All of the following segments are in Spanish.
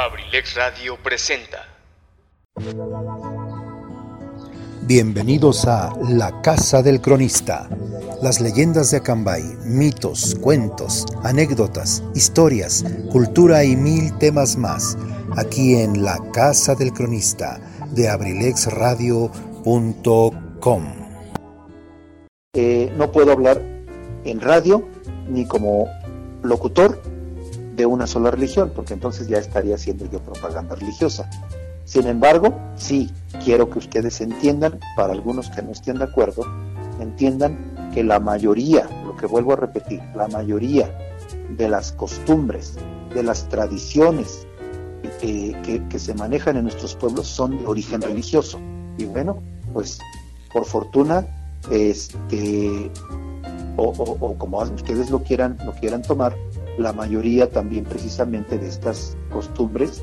Abrilex Radio presenta. Bienvenidos a La Casa del Cronista. Las leyendas de Acambay, mitos, cuentos, anécdotas, historias, cultura y mil temas más. Aquí en La Casa del Cronista de abrilexradio.com. Eh, no puedo hablar en radio ni como locutor de una sola religión, porque entonces ya estaría haciendo yo propaganda religiosa. Sin embargo, sí quiero que ustedes entiendan, para algunos que no estén de acuerdo, entiendan que la mayoría, lo que vuelvo a repetir, la mayoría de las costumbres, de las tradiciones eh, que, se manejan en nuestros pueblos son de origen religioso. Y bueno, pues por fortuna, este, o, o, como ustedes lo quieran, lo quieran tomar, la mayoría también precisamente de estas costumbres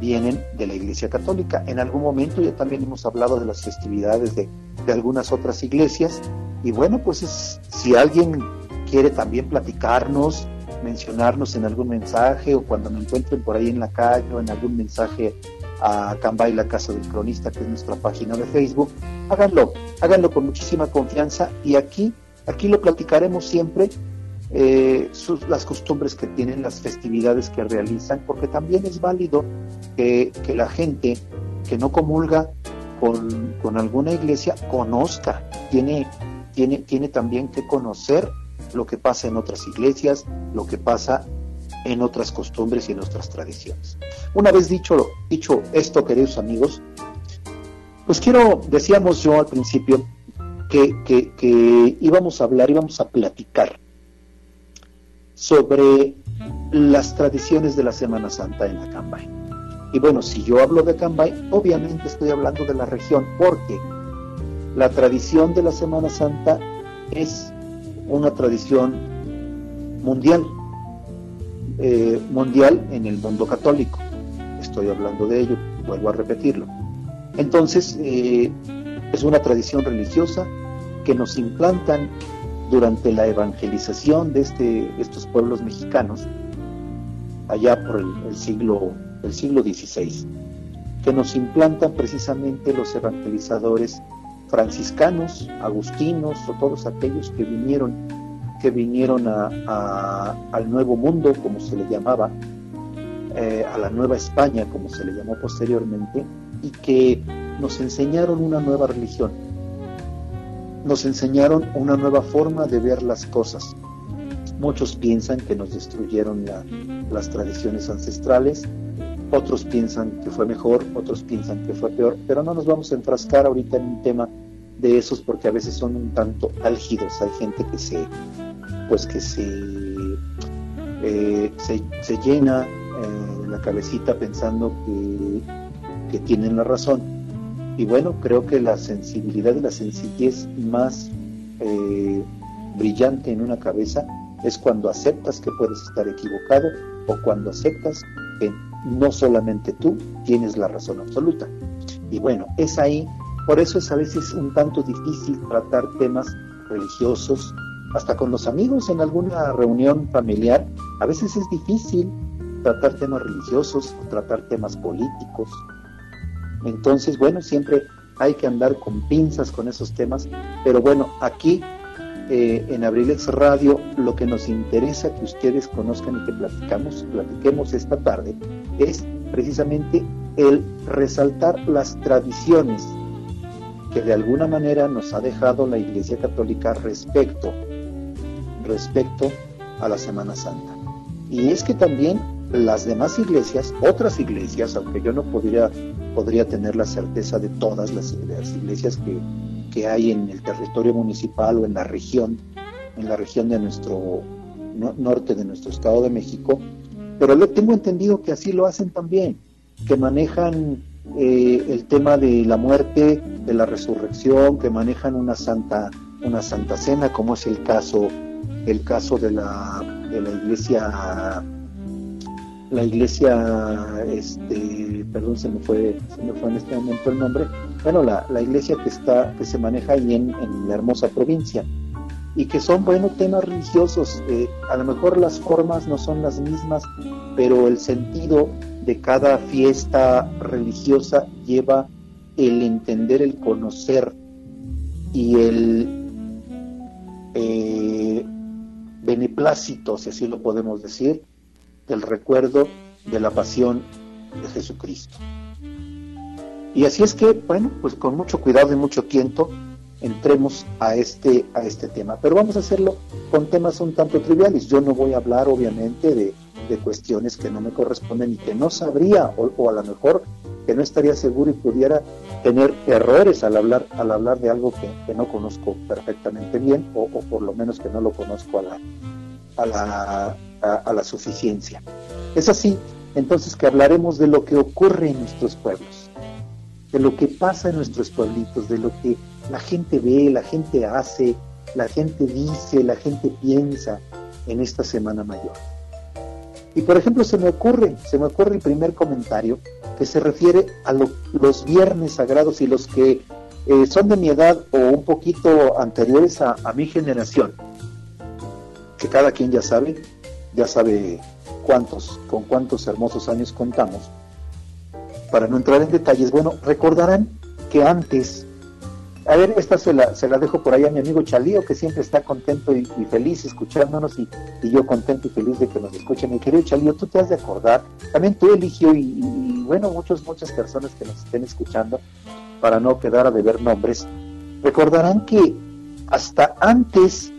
vienen de la Iglesia Católica. En algún momento ya también hemos hablado de las festividades de, de algunas otras iglesias y bueno, pues es, si alguien quiere también platicarnos, mencionarnos en algún mensaje o cuando me encuentren por ahí en la calle o en algún mensaje a Cambay, la Casa del Cronista, que es nuestra página de Facebook, háganlo, háganlo con muchísima confianza y aquí, aquí lo platicaremos siempre eh, sus, las costumbres que tienen, las festividades que realizan, porque también es válido que, que la gente que no comulga con, con, alguna iglesia conozca, tiene, tiene, tiene también que conocer lo que pasa en otras iglesias, lo que pasa en otras costumbres y en otras tradiciones. Una vez dicho, dicho esto, queridos amigos, pues quiero, decíamos yo al principio, que, que, que íbamos a hablar, íbamos a platicar sobre las tradiciones de la Semana Santa en Acambay. Y bueno, si yo hablo de Acambay, obviamente estoy hablando de la región, porque la tradición de la Semana Santa es una tradición mundial, eh, mundial en el mundo católico. Estoy hablando de ello, vuelvo a repetirlo. Entonces, eh, es una tradición religiosa que nos implantan durante la evangelización de este, estos pueblos mexicanos, allá por el, siglo, el siglo XVI, que nos implantan precisamente los evangelizadores franciscanos, agustinos o todos aquellos que vinieron, que vinieron al Nuevo Mundo, como se le llamaba, eh, a la Nueva España, como se le llamó posteriormente, y que nos enseñaron una nueva religión, nos enseñaron una nueva forma de ver las cosas. Muchos piensan que nos destruyeron la, las tradiciones ancestrales, otros piensan que fue mejor, otros piensan que fue peor, pero no nos vamos a enfrascar ahorita en un tema de esos porque a veces son un tanto álgidos. Hay gente que se, pues que se, eh, se, llena eh, la cabecita pensando que, que tienen la razón y bueno, creo que la sensibilidad y la sencillez más eh, brillante en una cabeza es cuando aceptas que puedes estar equivocado o cuando aceptas que no solamente tú tienes la razón absoluta. Y bueno, es ahí, por eso es a veces un tanto difícil tratar temas religiosos, hasta con los amigos en alguna reunión familiar, a veces es difícil tratar temas religiosos o tratar temas políticos entonces, bueno, siempre hay que andar con pinzas con esos temas, pero bueno, aquí eh, en Abrilex Radio lo que nos interesa que ustedes conozcan y que platicamos, platiquemos esta tarde es precisamente el resaltar las tradiciones que de alguna manera nos ha dejado la Iglesia Católica respecto respecto a la Semana Santa. Y es que también las demás iglesias, otras iglesias, aunque yo no podría, podría tener la certeza de todas las, iglesias que, que, hay en el territorio municipal o en la región, en la región de nuestro no, norte de nuestro estado de México, pero lo, tengo entendido que así lo hacen también, que manejan eh, el tema de la muerte, de la resurrección, que manejan una santa, una santa cena, como es el caso, el caso de la, de la iglesia la iglesia, este, perdón, se me fue, se me fue en este momento el nombre, bueno, la, la iglesia que está, que se maneja ahí en, en la hermosa provincia, y que son buenos temas religiosos. Eh, a lo mejor las formas no son las mismas, pero el sentido de cada fiesta religiosa lleva el entender, el conocer y el eh, beneplácito, si así lo podemos decir, del recuerdo de la pasión de Jesucristo. Y así es que, bueno, pues con mucho cuidado y mucho tiento entremos a este, a este tema. Pero vamos a hacerlo con temas un tanto triviales. Yo no voy a hablar, obviamente, de, cuestiones que no me corresponden y que no sabría, o, a lo mejor que no estaría seguro y pudiera tener errores al hablar, al hablar de algo que, no conozco perfectamente bien, o, o, por lo menos que no lo conozco a la, a la, a la suficiencia. Es así, entonces, que hablaremos de lo que ocurre en nuestros pueblos, de lo que pasa en nuestros pueblitos, de lo que la gente ve, la gente hace, la gente dice, la gente piensa en esta Semana Mayor. Y por ejemplo, se me ocurre, se me ocurre el primer comentario que se refiere a los viernes sagrados y los que eh, son de mi edad o un poquito anteriores a, a mi generación, que cada quien ya sabe, ya sabe cuántos, con cuántos hermosos años contamos. Para no entrar en detalles, bueno, recordarán que antes a ver, esta se la, se la dejo por ahí a mi amigo Chalío, que siempre está contento y, feliz escuchándonos y, yo contento y feliz de que nos escuchen. Mi querido Chalío, tú te has de acordar, también tú eligió y, bueno, muchos, muchas personas que nos estén escuchando, para no quedar a deber nombres, recordarán que hasta antes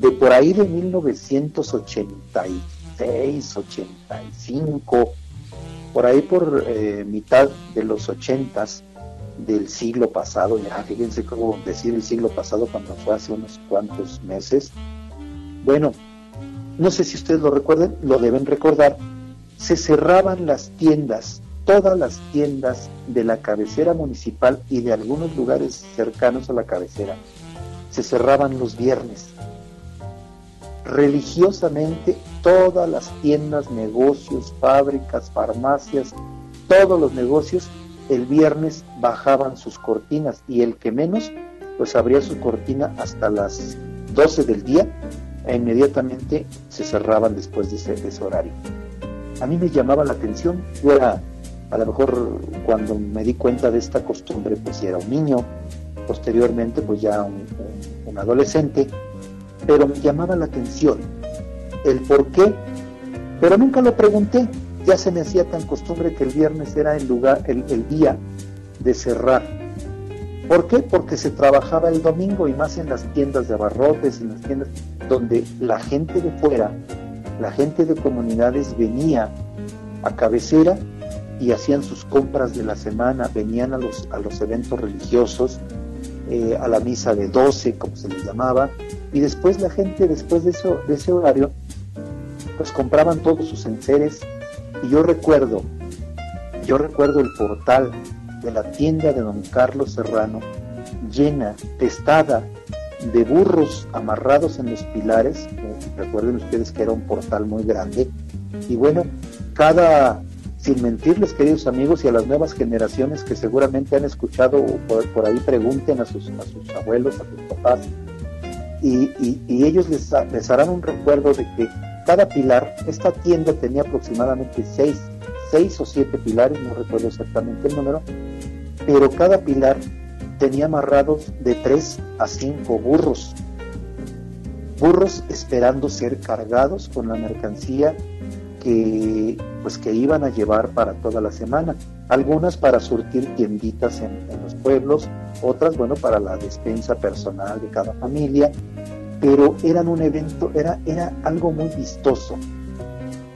de por ahí de 1986, 85, por ahí por eh, mitad de los ochentas, del siglo pasado, ya fíjense cómo decir el siglo pasado cuando fue hace unos cuantos meses. Bueno, no sé si ustedes lo recuerden, lo deben recordar, se cerraban las tiendas, todas las tiendas de la cabecera municipal y de algunos lugares cercanos a la cabecera, se cerraban los viernes. Religiosamente, todas las tiendas, negocios, fábricas, farmacias, todos los negocios el viernes bajaban sus cortinas y el que menos, pues abría su cortina hasta las 12 del día e inmediatamente se cerraban después de ese, horario. A mí me llamaba la atención, yo era, a lo mejor cuando me di cuenta de esta costumbre, pues era un niño, posteriormente pues ya un, un adolescente, pero me llamaba la atención el por qué, pero nunca lo pregunté, ya se me hacía tan costumbre que el viernes era el lugar, el, día de cerrar. ¿Por qué? Porque se trabajaba el domingo y más en las tiendas de abarrotes, en las tiendas donde la gente de fuera, la gente de comunidades venía a cabecera y hacían sus compras de la semana, venían a los, a los eventos religiosos, eh, a la misa de 12, como se les llamaba, y después la gente, después de, de ese horario, pues compraban todos sus enseres, y yo recuerdo, yo recuerdo el portal de la tienda de don Carlos Serrano llena, testada de burros amarrados en los pilares. Recuerden ustedes que era un portal muy grande. Y bueno, cada, sin mentirles queridos amigos y a las nuevas generaciones que seguramente han escuchado por, por ahí pregunten a sus, abuelos, a sus papás, y, y, ellos les, les harán un recuerdo de que cada pilar, esta tienda tenía aproximadamente seis, seis o siete pilares, no recuerdo exactamente el número, pero cada pilar tenía amarrados de tres a cinco burros. Burros esperando ser cargados con la mercancía que pues que iban a llevar para toda la semana. Algunas para surtir tienditas en, los pueblos, otras bueno para la despensa personal de cada familia pero eran un evento, era, era algo muy vistoso,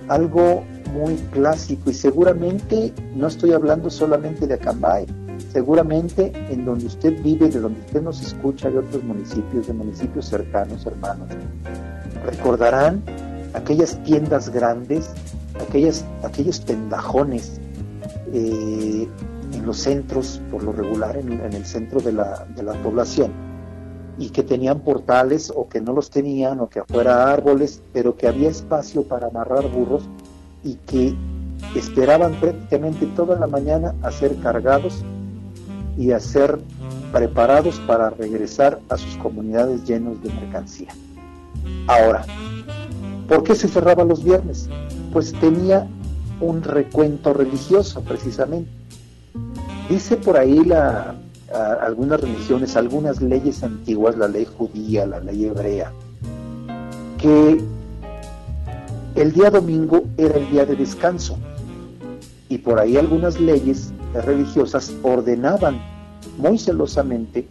algo muy clásico y seguramente no estoy hablando solamente de Acambay, seguramente en donde usted vive, de donde usted nos escucha de otros municipios, de municipios cercanos, hermanos, recordarán aquellas tiendas grandes, aquellas, aquellos pendajones eh, en los centros, por lo regular, en, el centro de la, de la población y que tenían portales o que no los tenían o que afuera árboles, pero que había espacio para amarrar burros y que esperaban prácticamente toda la mañana a ser cargados y a ser preparados para regresar a sus comunidades llenos de mercancía. Ahora, ¿por qué se cerraba los viernes? Pues tenía un recuento religioso precisamente. Dice por ahí la, algunas religiones, algunas leyes antiguas, la ley judía, la ley hebrea, que el día domingo era el día de descanso y por ahí algunas leyes religiosas ordenaban muy celosamente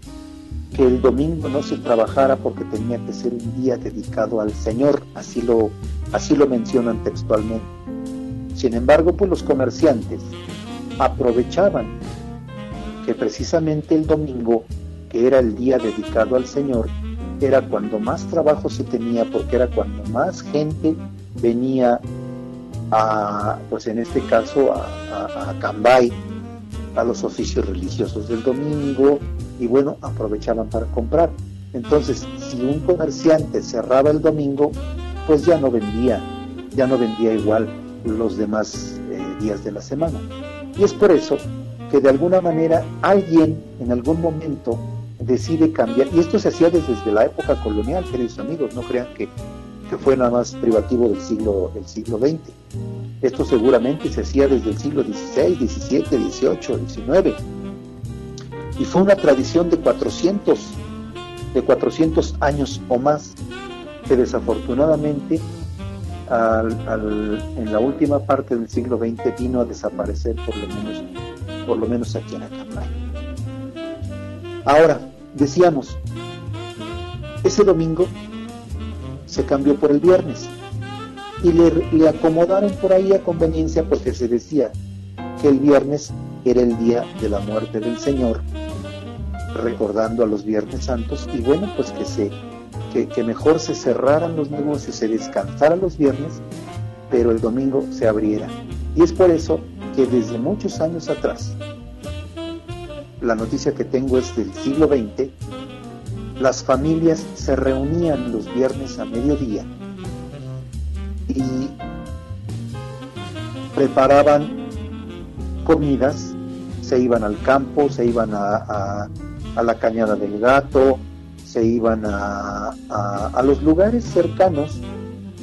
que el domingo no se trabajara porque tenía que ser un día dedicado al Señor, así lo, así lo mencionan textualmente. Sin embargo, pues los comerciantes aprovechaban que precisamente el domingo, que era el día dedicado al Señor, era cuando más trabajo se tenía porque era cuando más gente venía a, pues en este caso a, a, Cambay, a los oficios religiosos del domingo y bueno, aprovechaban para comprar. Entonces, si un comerciante cerraba el domingo, pues ya no vendía, ya no vendía igual los demás eh, días de la semana. Y es por eso que de alguna manera alguien en algún momento decide cambiar, y esto se hacía desde, la época colonial, queridos amigos, no crean que, que, fue nada más privativo del siglo, del siglo XX. Esto seguramente se hacía desde el siglo XVI, XVII, XVIII, XIX. Y fue una tradición de 400, de 400 años o más, que desafortunadamente en la última parte del siglo XX vino a desaparecer por lo menos por lo menos aquí en Acambay. Ahora, decíamos, ese domingo se cambió por el viernes y le, acomodaron por ahí a conveniencia porque se decía que el viernes era el día de la muerte del Señor, recordando a los Viernes Santos, y bueno, pues que, se, que, mejor se cerraran los negocios, se descansara los viernes, pero el domingo se abriera. Y es por eso que desde muchos años atrás, la noticia que tengo es del siglo XX, las familias se reunían los viernes a mediodía y preparaban comidas, se iban al campo, se iban a, la cañada del gato, se iban a, los lugares cercanos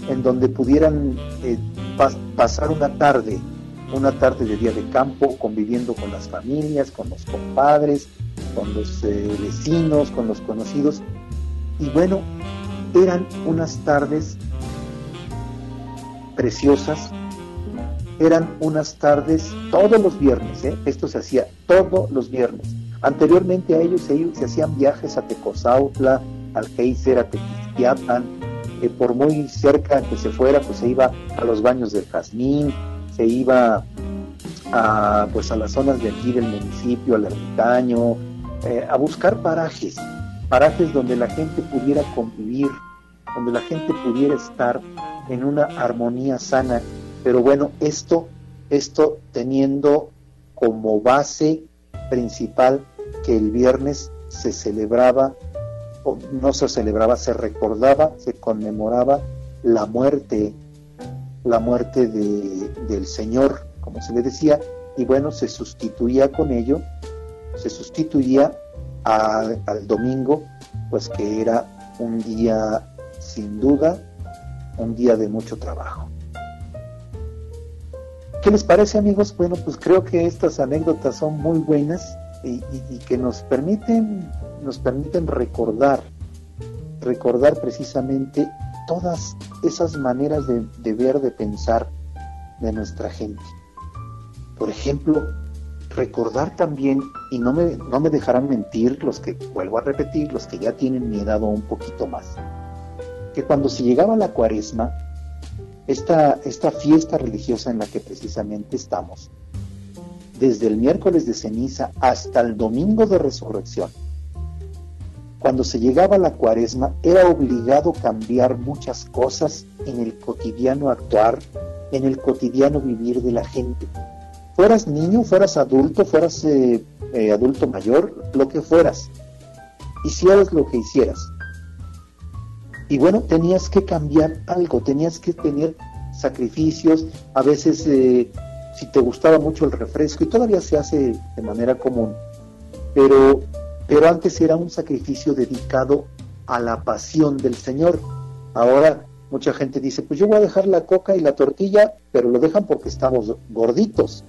en donde pudieran eh, pasar una tarde una tarde de día de campo conviviendo con las familias, con los compadres, con los eh, vecinos, con los conocidos. Y bueno, eran unas tardes preciosas, eran unas tardes todos los viernes, ¿eh? esto se hacía todos los viernes. Anteriormente a ellos se, se hacían viajes a Tecozautla, al Geyser, a Tequisquiapan, eh, por muy cerca que se fuera, pues se iba a los baños del Jazmín, se iba a, pues a las zonas de aquí del municipio, al ermitaño, eh, a buscar parajes, parajes donde la gente pudiera convivir, donde la gente pudiera estar en una armonía sana. Pero bueno, esto, esto teniendo como base principal que el viernes se celebraba, o no se celebraba, se recordaba, se conmemoraba la muerte la muerte de, del Señor, como se le decía, y bueno, se sustituía con ello, se sustituía al domingo, pues que era un día sin duda, un día de mucho trabajo. ¿Qué les parece amigos? Bueno, pues creo que estas anécdotas son muy buenas y, que nos permiten, nos permiten recordar, recordar precisamente todas esas maneras de, ver, de pensar de nuestra gente. Por ejemplo, recordar también, y no me, no me dejarán mentir los que, vuelvo a repetir, los que ya tienen mi edad o un poquito más, que cuando se llegaba la cuaresma, esta, esta fiesta religiosa en la que precisamente estamos, desde el miércoles de ceniza hasta el domingo de resurrección, cuando se llegaba la cuaresma era obligado cambiar muchas cosas en el cotidiano actuar, en el cotidiano vivir de la gente. Fueras niño, fueras adulto, fueras eh, eh, adulto mayor, lo que fueras, hicieras lo que hicieras. Y bueno, tenías que cambiar algo, tenías que tener sacrificios, a veces eh, si te gustaba mucho el refresco, y todavía se hace de manera común, pero pero antes era un sacrificio dedicado a la pasión del Señor. Ahora mucha gente dice, pues yo voy a dejar la coca y la tortilla, pero lo dejan porque estamos gorditos.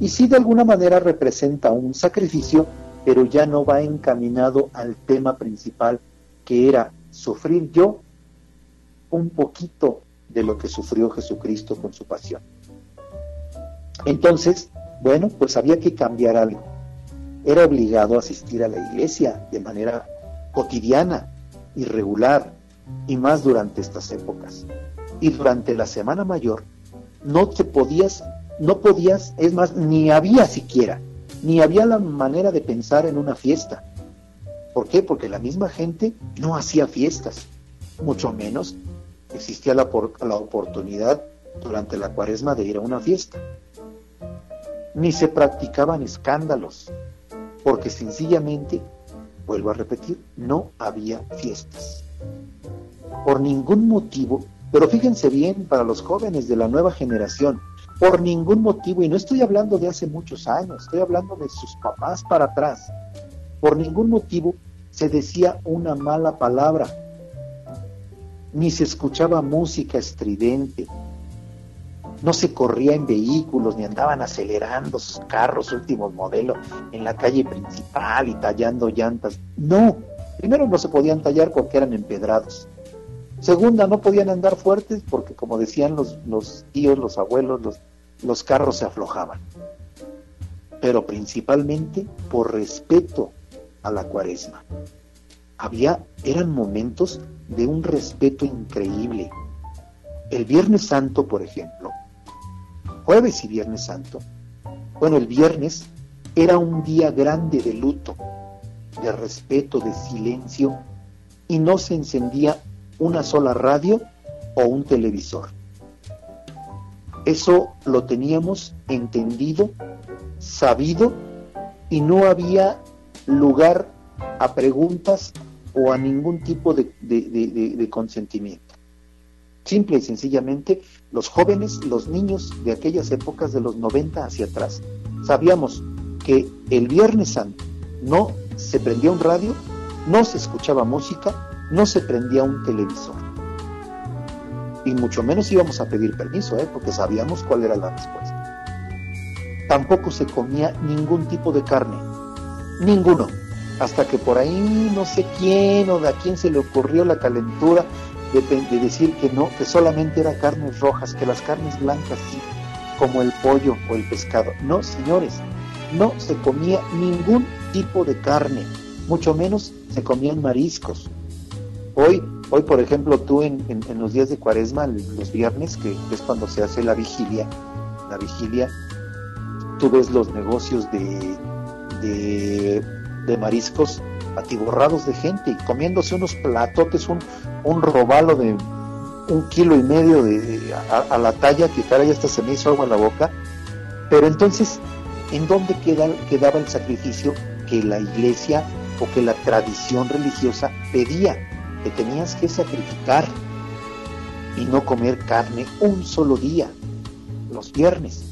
Y sí de alguna manera representa un sacrificio, pero ya no va encaminado al tema principal, que era sufrir yo un poquito de lo que sufrió Jesucristo con su pasión. Entonces, bueno, pues había que cambiar algo. Era obligado a asistir a la iglesia de manera cotidiana y regular, y más durante estas épocas. Y durante la Semana Mayor no te podías, no podías, es más, ni había siquiera, ni había la manera de pensar en una fiesta. ¿Por qué? Porque la misma gente no hacía fiestas, mucho menos existía la, la oportunidad durante la cuaresma de ir a una fiesta. Ni se practicaban escándalos, porque sencillamente, vuelvo a repetir, no había fiestas. Por ningún motivo, pero fíjense bien para los jóvenes de la nueva generación, por ningún motivo, y no estoy hablando de hace muchos años, estoy hablando de sus papás para atrás, por ningún motivo se decía una mala palabra, ni se escuchaba música estridente, no se corría en vehículos, ni andaban acelerando sus carros últimos modelos en la calle principal y tallando llantas. No, primero no se podían tallar porque eran empedrados. Segunda, no podían andar fuertes porque, como decían los, los tíos, los abuelos, los, los carros se aflojaban. Pero principalmente por respeto a la cuaresma. Había, eran momentos de un respeto increíble. El Viernes Santo, por ejemplo, jueves y Viernes Santo, bueno, el viernes era un día grande de luto, de respeto, de silencio, y no se encendía una sola radio o un televisor. Eso lo teníamos entendido, sabido, y no había lugar a preguntas o a ningún tipo de, consentimiento. Simple y sencillamente, los jóvenes, los niños de aquellas épocas de los 90 hacia atrás, sabíamos que el Viernes Santo no se prendía un radio, no se escuchaba música, no se prendía un televisor. Y mucho menos íbamos a pedir permiso, ¿eh? porque sabíamos cuál era la respuesta. Tampoco se comía ningún tipo de carne, ninguno hasta que por ahí no sé quién o de a quién se le ocurrió la calentura de, decir que no, que solamente era carnes rojas, que las carnes blancas sí, como el pollo o el pescado. No, señores, no se comía ningún tipo de carne, mucho menos se comían mariscos. Hoy, hoy por ejemplo, tú en, los días de cuaresma, los viernes, que es cuando se hace la vigilia, la vigilia, tú ves los negocios de, de mariscos atiborrados de gente y comiéndose unos platotes, un, un robalo de un kilo y medio de, a, la talla que cara ya hasta se me hizo agua en la boca. Pero entonces, ¿en dónde queda, quedaba el sacrificio que la iglesia o que la tradición religiosa pedía? Que tenías que sacrificar y no comer carne un solo día, los viernes.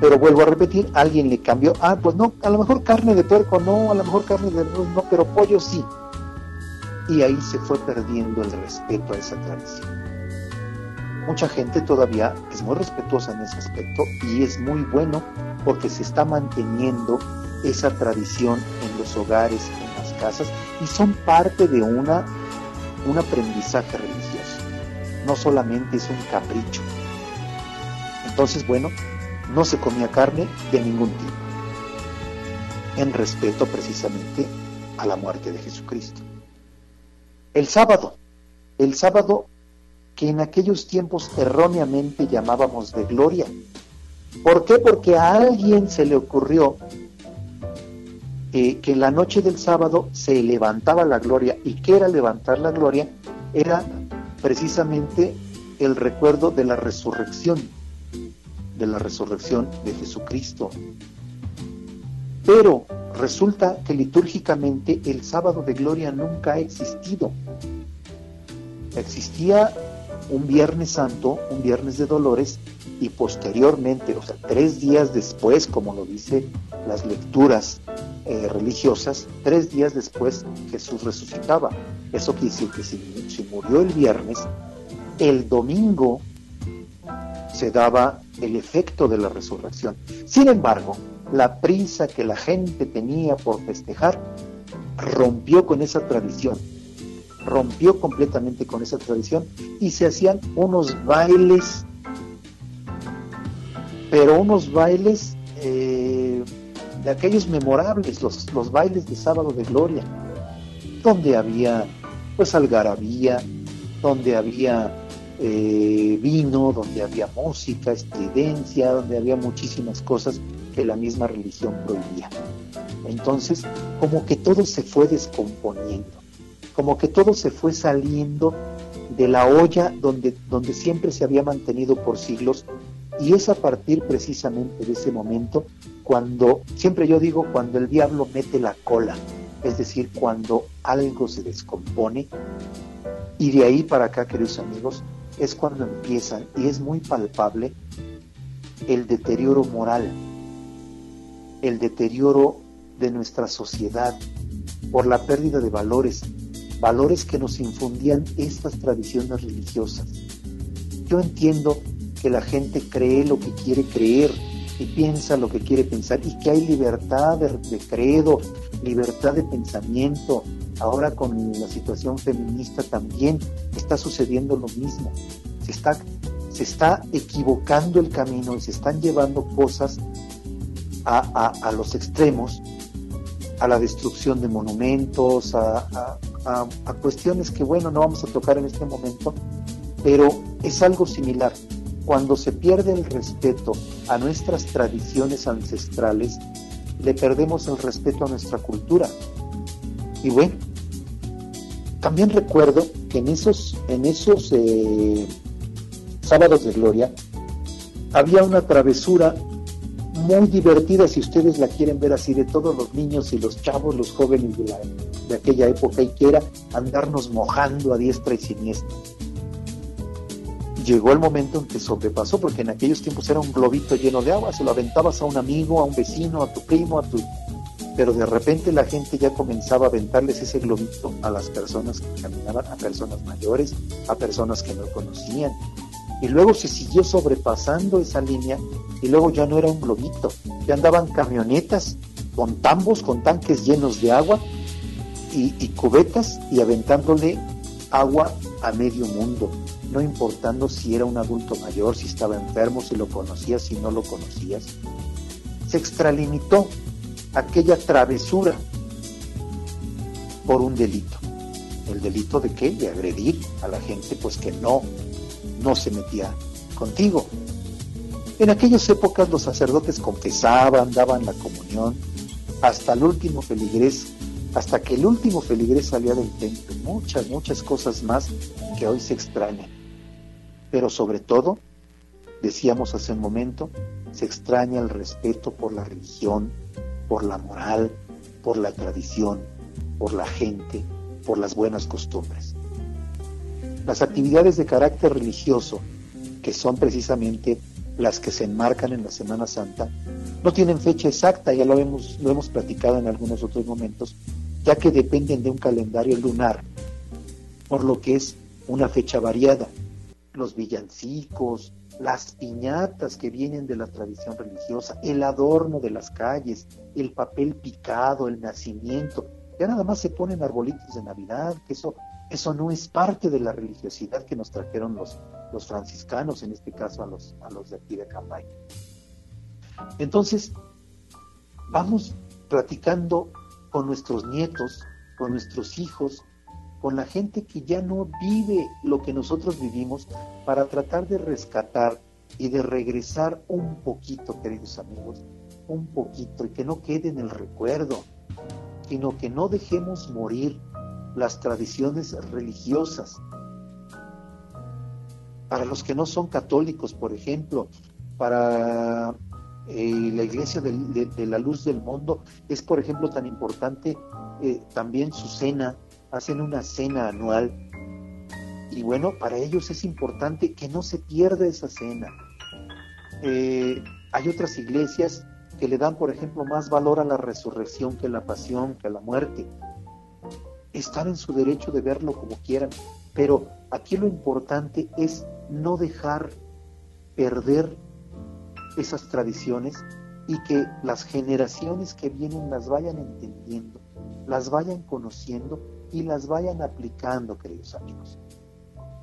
Pero vuelvo a repetir, alguien le cambió, ah, pues no, a lo mejor carne de puerco no, a lo mejor carne de res no, pero pollo sí. Y ahí se fue perdiendo el respeto a esa tradición. Mucha gente todavía es muy respetuosa en ese aspecto y es muy bueno porque se está manteniendo esa tradición en los hogares, en las casas y son parte de una, un aprendizaje religioso. No solamente es un capricho. Entonces, bueno, no se comía carne de ningún tipo, en respeto precisamente a la muerte de Jesucristo. El sábado, el sábado que en aquellos tiempos erróneamente llamábamos de gloria. ¿Por qué? Porque a alguien se le ocurrió eh, que en la noche del sábado se levantaba la gloria. ¿Y qué era levantar la gloria? Era precisamente el recuerdo de la resurrección de la resurrección de Jesucristo. Pero resulta que litúrgicamente el sábado de gloria nunca ha existido. Existía un Viernes Santo, un Viernes de Dolores, y posteriormente, o sea, tres días después, como lo dice las lecturas eh, religiosas, tres días después Jesús resucitaba. Eso quiere decir que si, si murió el viernes, el domingo se daba el efecto de la resurrección. Sin embargo, la prisa que la gente tenía por festejar rompió con esa tradición, rompió completamente con esa tradición y se hacían unos bailes, pero unos bailes eh, de aquellos memorables, los, los bailes de sábado de gloria, donde había pues algarabía, donde había eh, vino, donde había música, estridencia, donde había muchísimas cosas que la misma religión prohibía. Entonces, como que todo se fue descomponiendo, como que todo se fue saliendo de la olla donde, donde siempre se había mantenido por siglos, y es a partir precisamente de ese momento cuando, siempre yo digo, cuando el diablo mete la cola, es decir, cuando algo se descompone, y de ahí para acá, queridos amigos, es cuando empieza, y es muy palpable, el deterioro moral, el deterioro de nuestra sociedad por la pérdida de valores, valores que nos infundían estas tradiciones religiosas. Yo entiendo que la gente cree lo que quiere creer y piensa lo que quiere pensar y que hay libertad de, de credo, libertad de pensamiento. Ahora con la situación feminista también está sucediendo lo mismo. Se está, se está equivocando el camino y se están llevando cosas a, los extremos, a la destrucción de monumentos, a, a, cuestiones que, bueno, no vamos a tocar en este momento, pero es algo similar. Cuando se pierde el respeto a nuestras tradiciones ancestrales, le perdemos el respeto a nuestra cultura. Y bueno, también recuerdo que en esos, en esos eh, sábados de gloria había una travesura muy divertida si ustedes la quieren ver así de todos los niños y los chavos, los jóvenes de, de aquella época y que era andarnos mojando a diestra y siniestra. Llegó el momento en que sobrepasó, porque en aquellos tiempos era un globito lleno de agua, se lo aventabas a un amigo, a un vecino, a tu primo, a tu... Pero de repente la gente ya comenzaba a aventarles ese globito a las personas que caminaban, a personas mayores, a personas que no conocían. Y luego se siguió sobrepasando esa línea y luego ya no era un globito, ya andaban camionetas con tambos, con tanques llenos de agua y, cubetas y aventándole agua a medio mundo, no importando si era un adulto mayor, si estaba enfermo, si lo conocías, si no lo conocías. Se extralimitó aquella travesura por un delito. ¿El delito de qué? De agredir a la gente, pues que no, no se metía contigo. En aquellas épocas los sacerdotes confesaban, daban la comunión, hasta el último feligrés, hasta que el último feligrés salía del templo. Muchas, muchas cosas más que hoy se extrañan. Pero sobre todo, decíamos hace un momento, se extraña el respeto por la religión, por la moral, por la tradición, por la gente, por las buenas costumbres. Las actividades de carácter religioso, que son precisamente las que se enmarcan en la Semana Santa, no tienen fecha exacta, ya lo hemos, lo hemos platicado en algunos otros momentos, ya que dependen de un calendario lunar, por lo que es una fecha variada. Los villancicos, las piñatas que vienen de la tradición religiosa, el adorno de las calles, el papel picado, el nacimiento, ya nada más se ponen arbolitos de Navidad, que eso, eso no es parte de la religiosidad que nos trajeron los, los franciscanos, en este caso a los, a los de aquí de Cambay. Entonces, vamos platicando con nuestros nietos, con nuestros hijos, con la gente que ya no vive lo que nosotros vivimos, para tratar de rescatar y de regresar un poquito, queridos amigos, un poquito, y que no quede en el recuerdo, sino que no dejemos morir las tradiciones religiosas, para los que no son católicos, por ejemplo, para eh, la Iglesia de, la Luz del Mundo, es, por ejemplo, tan importante eh, también su cena, hacen una cena anual. Y bueno, para ellos es importante que no se pierda esa cena. Eh, hay otras iglesias que le dan, por ejemplo, más valor a la resurrección que la pasión, que la muerte. Están en su derecho de verlo como quieran, pero aquí lo importante es no dejar perder esas tradiciones y que las generaciones que vienen las vayan entendiendo, las vayan conociendo y las vayan aplicando, queridos amigos.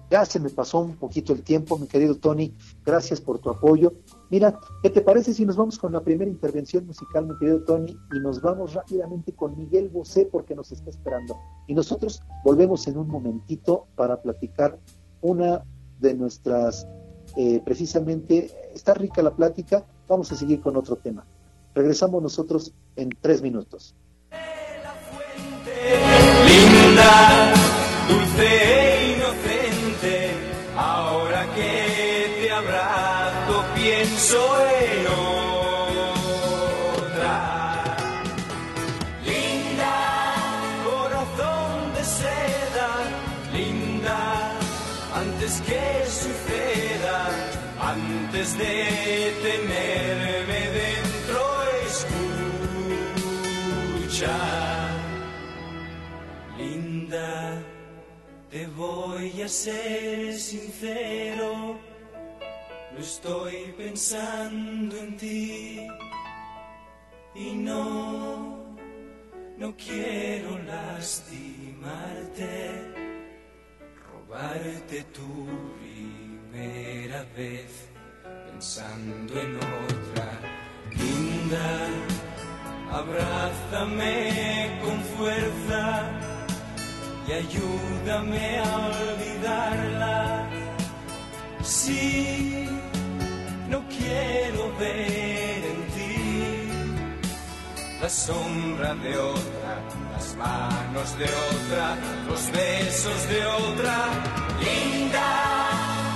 Ya se me pasó un poquito el tiempo, mi querido Tony. Gracias por tu apoyo. Mira, ¿qué te parece si nos vamos con la primera intervención musical, mi querido Tony, y nos vamos rápidamente con Miguel Bosé porque nos está esperando? Y nosotros volvemos en un momentito para platicar una de nuestras, eh, precisamente, está rica la plática, vamos a seguir con otro tema. Regresamos nosotros en tres minutos. Dulce pienso en a ser sincero no estoy pensando en ti y no, no quiero lastimarte, robarte tu primera vez pensando en otra linda. Abrázame con fuerza y ayúdame a olvidarla. Sí no quiero ver en ti la sombra de otra, las manos de otra, los besos de otra. Linda,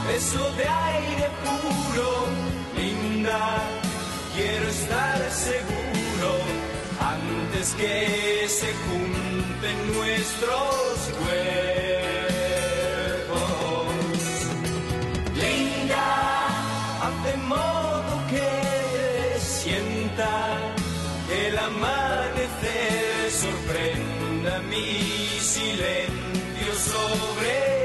beso de aire puro, linda, quiero estar seguro antes que se junten nuestros cuerpos. de modo que sienta que el amanecer sorprenda mi silencio sobre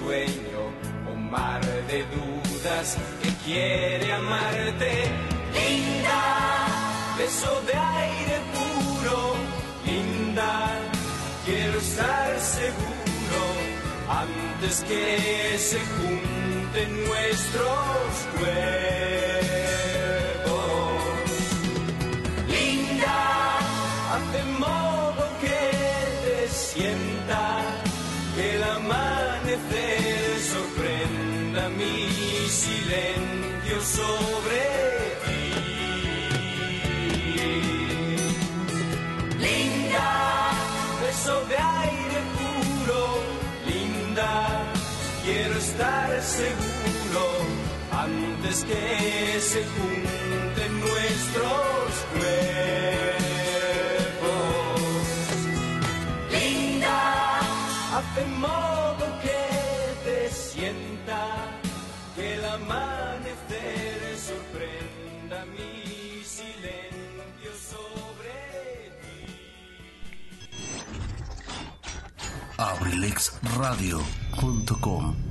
sueño, un mar de dudas que quiere amarte. Linda, beso de aire puro, linda, quiero estar seguro antes que se junten nuestros cuerpos. Sienta que la sorprenda mi silencio sobre ti. Linda, beso de aire puro, linda, quiero estar seguro antes que se junten nuestros cuerpos. Hacemos que el amanecer sorprenda mi silencio sobre ti. abrilexradio.com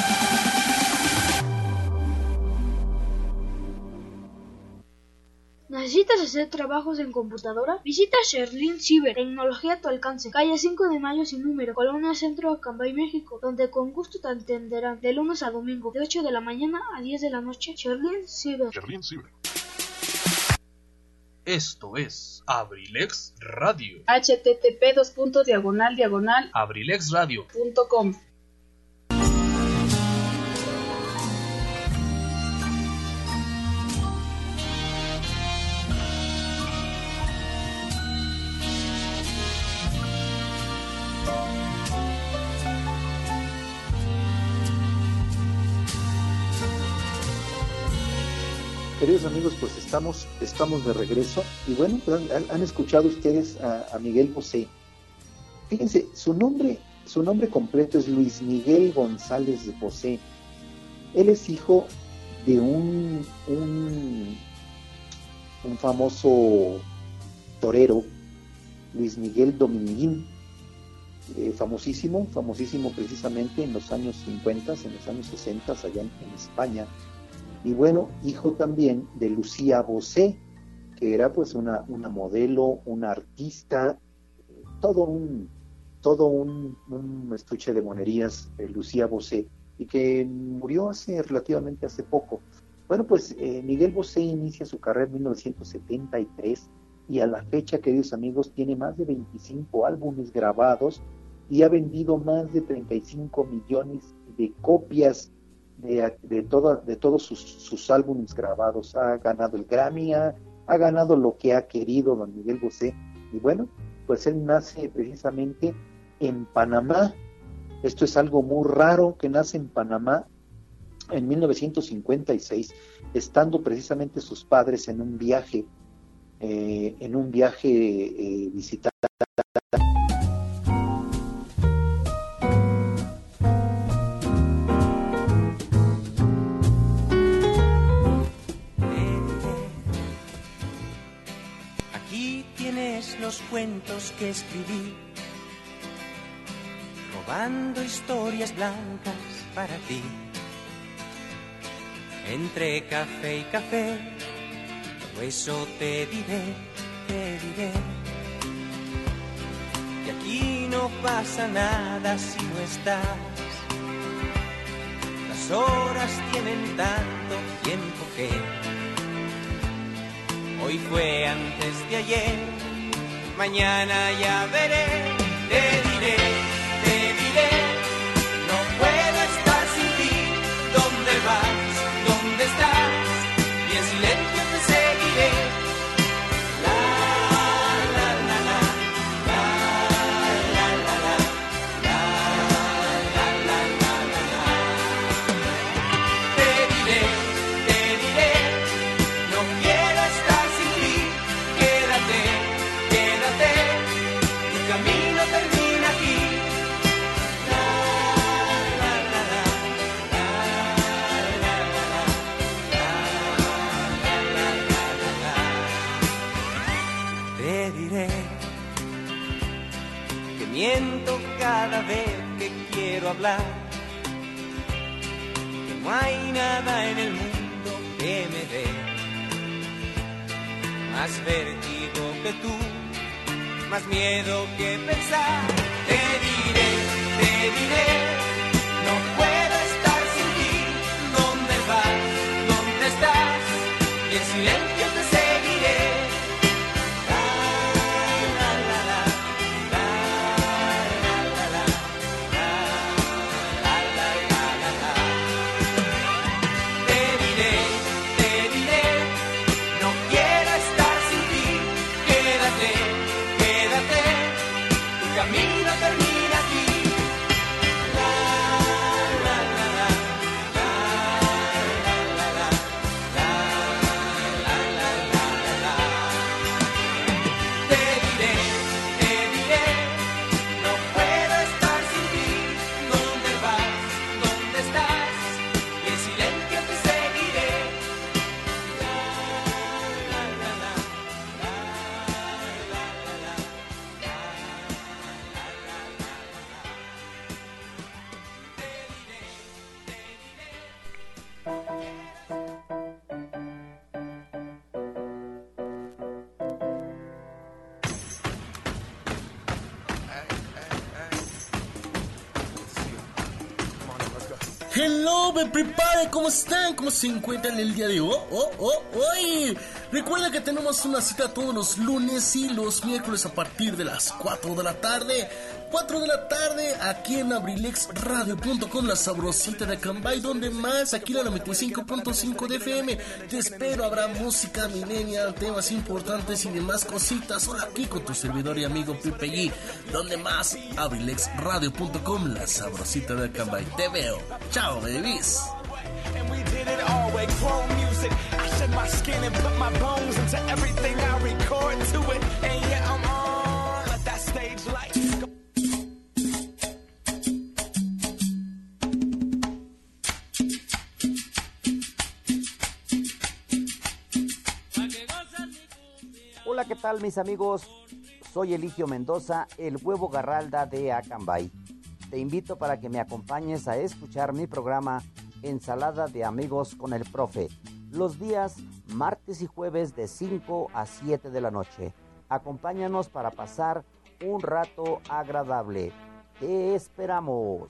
¿Necesitas hacer trabajos en computadora? Visita Sherlin Ciber, tecnología a tu alcance, calle 5 de Mayo sin número, Colonia Centro, Acambay, México, donde con gusto te atenderán de lunes a domingo, de 8 de la mañana a 10 de la noche. Sherlin Ciber. Sherlin Ciber. Esto es Abrilex Radio. http dos puntos diagonal diagonal Abrilex Queridos amigos, pues estamos, estamos de regreso. Y bueno, pues han, escuchado ustedes a, Miguel Bosé. Fíjense, su nombre, su nombre completo es Luis Miguel González Bosé. Él es hijo de un, un, famoso torero, Luis Miguel Dominguín, eh, famosísimo, famosísimo precisamente en los años 50, en los años 60, allá en España. Y bueno, hijo también de Lucía Bosé, que era pues una, una modelo, una artista, todo un, todo un, estuche de monerías, Lucía Bosé, y que murió hace relativamente hace poco. Bueno, pues eh, Miguel Bosé inicia su carrera en 1973 y a la fecha, queridos amigos, tiene más de 25 álbumes grabados y ha vendido más de 35 millones de copias de, de, de todos sus, sus, álbumes grabados. Ha ganado el Grammy, ha, ha, ganado lo que ha querido don Miguel Bosé. Y bueno, pues él nace precisamente en Panamá. Esto es algo muy raro que nace en Panamá en 1956, estando precisamente sus padres en un viaje, eh, en un viaje eh, visitando. Escribí, robando historias blancas para ti. Entre café y café, todo eso te diré, te diré. Y aquí no pasa nada si no estás. Las horas tienen tanto tiempo que Hoy fue antes de ayer, mañana ya veré, te diré, que No hay nada en el mundo que me dé más vértigo que tú, más miedo que pensar. Te diré, te diré, no puedo estar sin ti. ¿Dónde vas? ¿Dónde estás? Y en silencio Hello, me prepare, ¿cómo están? ¿Cómo se encuentran el día de hoy? Oh, oh, hoy. Recuerda que tenemos una cita todos los lunes y los miércoles a partir de las 4 de la tarde. 4 de la tarde aquí en abrilexradio.com, la sabrosita de Cambay, donde más, aquí la 95.5 de FM. Te espero, habrá música millennial, temas importantes y demás cositas. Solo aquí con tu servidor y amigo Pipe G, donde más, abrilexradio.com, la sabrosita de Cambay. Te veo. Chao, babies. Tal mis amigos? Soy Eligio Mendoza, el huevo garralda de Acambay. Te invito para que me acompañes a escuchar mi programa Ensalada de Amigos con el Profe, los días martes y jueves de 5 a 7 de la noche. Acompáñanos para pasar un rato agradable. Te esperamos.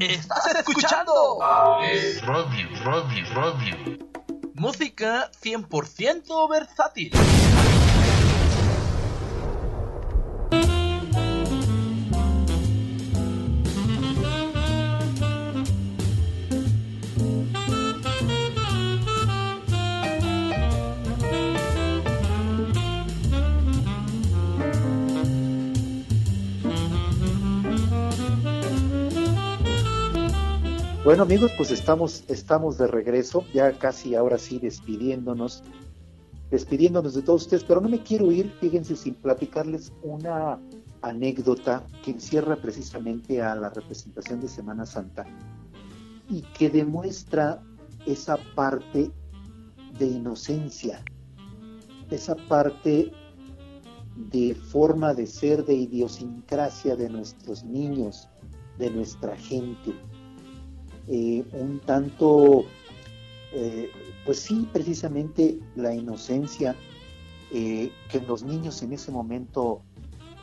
Estás escuchando Radio, radio, radio. música 100% versátil. Bueno amigos, pues estamos, estamos de regreso, ya casi ahora sí despidiéndonos, despidiéndonos de todos ustedes, pero no me quiero ir, fíjense, sin platicarles una anécdota que encierra precisamente a la representación de Semana Santa y que demuestra esa parte de inocencia, esa parte de forma de ser, de idiosincrasia de nuestros niños, de nuestra gente eh, un tanto, eh, pues sí, precisamente la inocencia eh, que en los niños en ese momento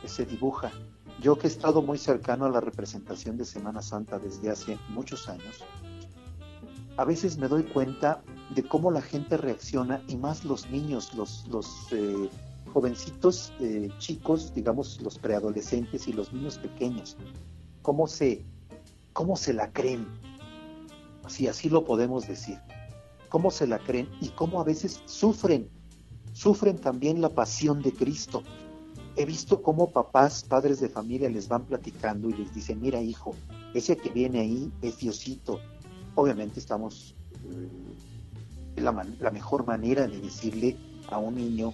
se dibuja. Yo que he estado muy cercano a la representación de Semana Santa desde hace muchos años, a veces me doy cuenta de cómo la gente reacciona y más los niños, los, jovencitos chicos, digamos los preadolescentes y los niños pequeños, cómo se, cómo se la creen, si así lo podemos decir. ¿Cómo se la creen y cómo a veces sufren? Sufren también la pasión de Cristo. He visto cómo papás, padres de familia les van platicando y les dicen, mira hijo, ese que viene ahí es Diosito. Obviamente estamos, eh, la, la mejor manera de decirle a un niño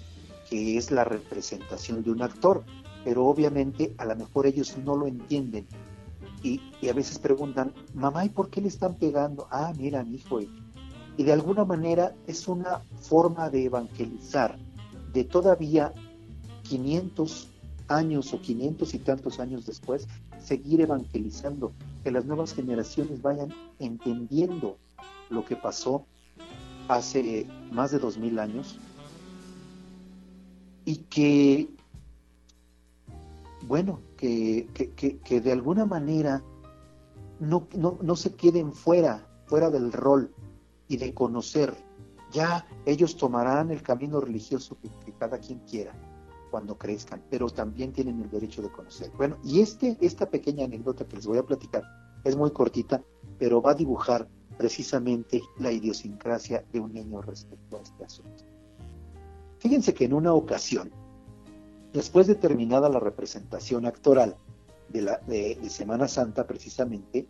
que es la representación de un actor, pero obviamente a lo mejor ellos no lo entienden y, a veces preguntan, mamá, ¿y por qué le están pegando? Ah, mira, mi hijo, y de alguna manera es una forma de evangelizar, de todavía 500 años o 500 y tantos años después, seguir evangelizando, que las nuevas generaciones vayan entendiendo lo que pasó hace más de 2000 años y que, bueno, que, que, que, de alguna manera no, no, no se queden fuera, fuera del rol y de conocer. Ya ellos tomarán el camino religioso que, cada quien quiera cuando crezcan, pero también tienen el derecho de conocer. Bueno, y este, esta pequeña anécdota que les voy a platicar es muy cortita, pero va a dibujar precisamente la idiosincrasia de un niño respecto a este asunto. Fíjense que en una ocasión, después de terminada la representación actoral de, la, Semana Santa precisamente,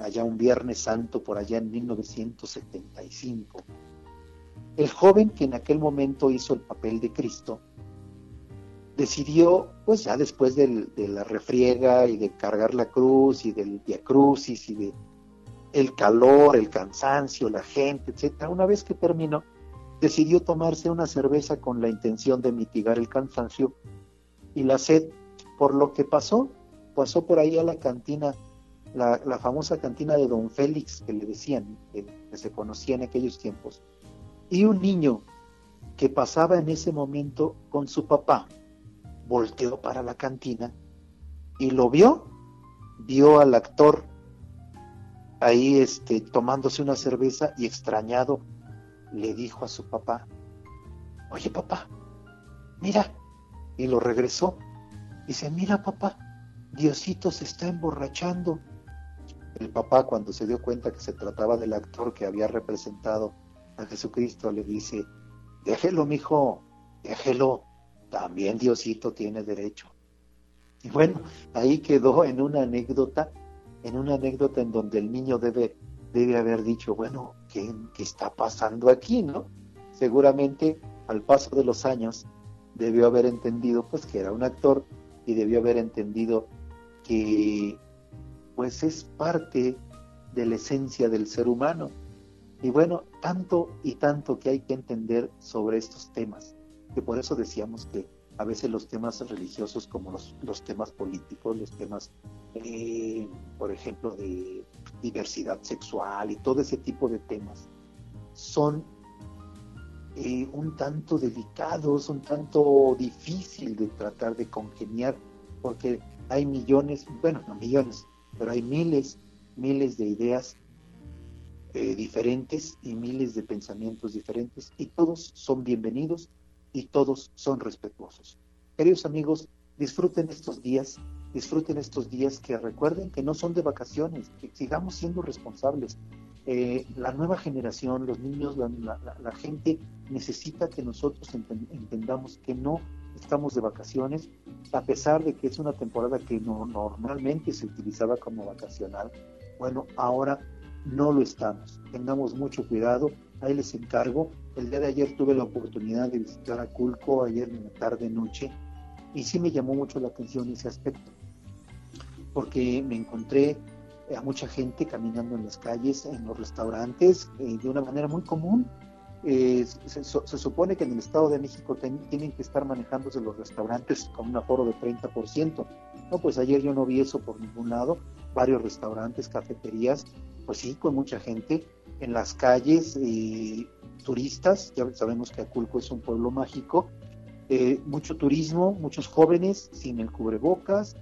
allá un Viernes Santo por allá en 1975, el joven que en aquel momento hizo el papel de Cristo, decidió, pues ya después de la refriega y de cargar la cruz y del diacrucis y de el calor, el cansancio, la gente, etcétera, una vez que terminó, decidió tomarse una cerveza con la intención de mitigar el cansancio y la sed, por lo que pasó, pasó por ahí a la cantina, la, famosa cantina de Don Félix, que le decían, que, que se conocía en aquellos tiempos, y un niño que pasaba en ese momento con su papá, volteó para la cantina y lo vio, vio al actor ahí este, tomándose una cerveza y extrañado le dijo a su papá, oye papá, mira, y lo regresó. Dice, mira papá, Diosito se está emborrachando. El papá cuando se dio cuenta que se trataba del actor que había representado a Jesucristo, le dice, déjelo, mijo, déjelo, también Diosito tiene derecho. Y bueno, ahí quedó en una anécdota, en una anécdota en donde el niño debe, debe haber dicho, bueno, ¿qué, ¿qué está pasando aquí, no? Seguramente al paso de los años debió haber entendido pues que era un actor y debió haber entendido que pues es parte de la esencia del ser humano. Y bueno, tanto y tanto que hay que entender sobre estos temas, que por eso decíamos que a veces los temas religiosos como los, los temas políticos, los temas, eh, por ejemplo, de diversidad sexual y todo ese tipo de temas, son eh, un tanto delicados, un tanto difícil de tratar de congeniar, porque hay millones, bueno, no millones, pero hay miles, miles de ideas eh, diferentes y miles de pensamientos diferentes y todos son bienvenidos y todos son respetuosos. Queridos amigos, disfruten estos días, disfruten estos días que recuerden que no son de vacaciones, que sigamos siendo responsables. Eh, la nueva generación, los niños, la, gente necesita que nosotros entendamos que no estamos de vacaciones, a pesar de que es una temporada que no, normalmente se utilizaba como vacacional. Bueno, ahora no lo estamos. Tengamos mucho cuidado. Ahí les encargo. El día de ayer tuve la oportunidad de visitar a Culco, ayer en la tarde, noche, y sí me llamó mucho la atención ese aspecto, porque me encontré a mucha gente caminando en las calles, en los restaurantes, eh, de una manera muy común. Eh, se, se, supone que en el Estado de México ten, tienen que estar manejándose los restaurantes con un aforo de 30%. No, pues ayer yo no vi eso por ningún lado. Varios restaurantes, cafeterías, pues sí, con mucha gente en las calles, eh, turistas, ya sabemos que Aculco es un pueblo mágico, eh, mucho turismo, muchos jóvenes sin el cubrebocas,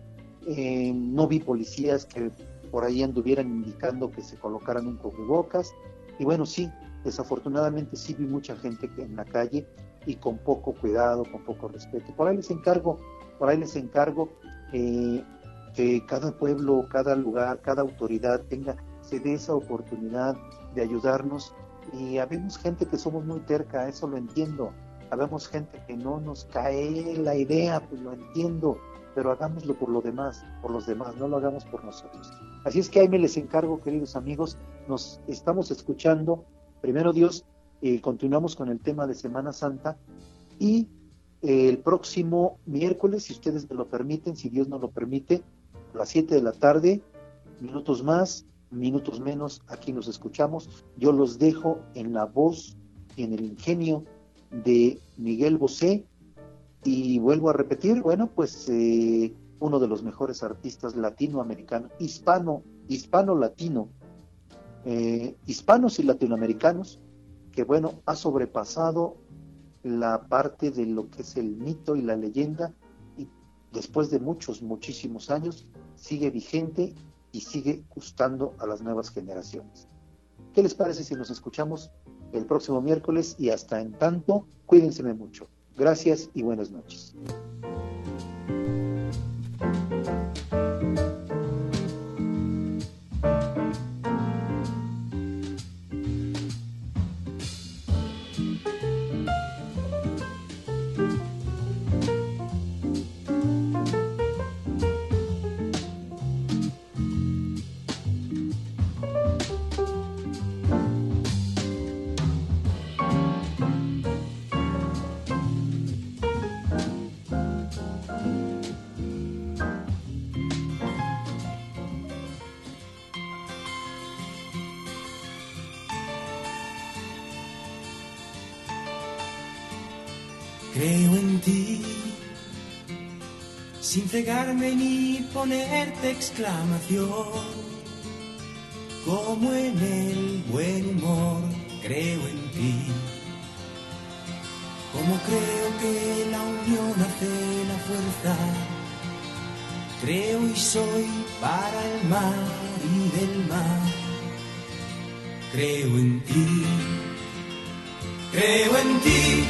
eh, no vi policías que por ahí anduvieran indicando que se colocaran un cubrebocas, y bueno, sí, desafortunadamente sí vi mucha gente en la calle y con poco cuidado, con poco respeto. Por ahí les encargo, por ahí les encargo eh, que cada pueblo, cada lugar, cada autoridad tenga se dé esa oportunidad de ayudarnos. Y habemos gente que somos muy terca, eso lo entiendo, habemos gente que no nos cae la idea, pues lo entiendo, pero hagámoslo por lo demás, por los demás, no lo hagamos por nosotros. Así es que ahí me les encargo, queridos amigos, nos estamos escuchando, primero Dios, eh, continuamos con el tema de Semana Santa y eh, el próximo miércoles, si ustedes me lo permiten, si Dios nos lo permite, a las 7 de la tarde, minutos más, minutos menos, aquí nos escuchamos. Yo los dejo en la voz y en el ingenio de Miguel Bosé. Y vuelvo a repetir, bueno, pues eh, uno de los mejores artistas latinoamericanos, hispano, hispano-latino, eh, hispanos y latinoamericanos, que bueno, ha sobrepasado la parte de lo que es el mito y la leyenda y después de muchos, muchísimos años sigue vigente y sigue gustando a las nuevas generaciones. ¿Qué les parece si nos escuchamos el próximo miércoles y hasta en tanto, cuídense mucho. Gracias y buenas noches. Sin cegarme ni ponerte exclamación. Como en el buen humor, creo en ti. Como creo que la unión hace la fuerza. Creo y soy para el mar y del mar. Creo en ti. Creo en ti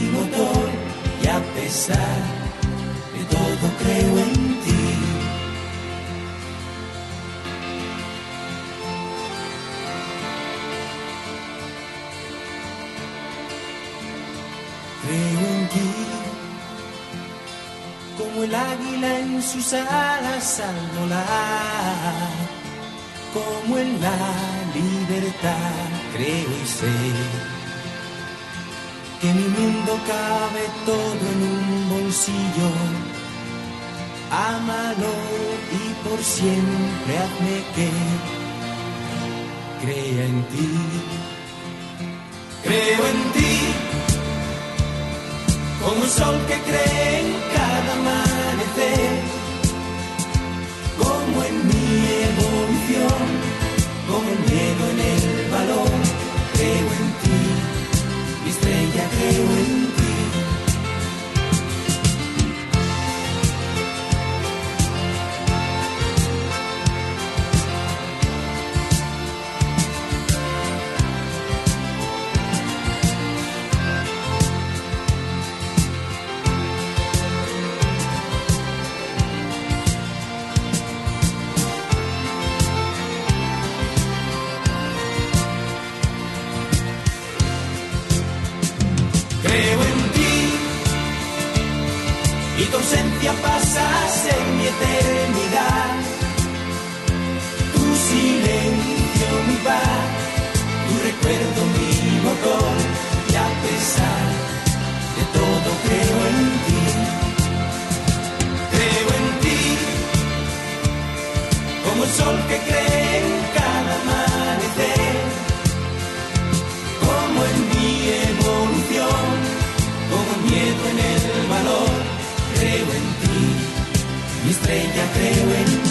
pesar de todo creo en ti. Creo en ti, como el águila en sus alas al volar, como en la libertad creo y sé que mi mundo cabe todo en un bolsillo. Ámalo y por siempre hazme que crea en ti. Creo en ti, como el sol que cree en cada amanecer, como en mi evolución, como el miedo en el valor. Creo en ti estrella creo de todo creo en ti. Creo en ti. Como el sol que cree en cada amanecer, como en mi evolución. Como miedo en el valor, creo en ti, mi estrella creo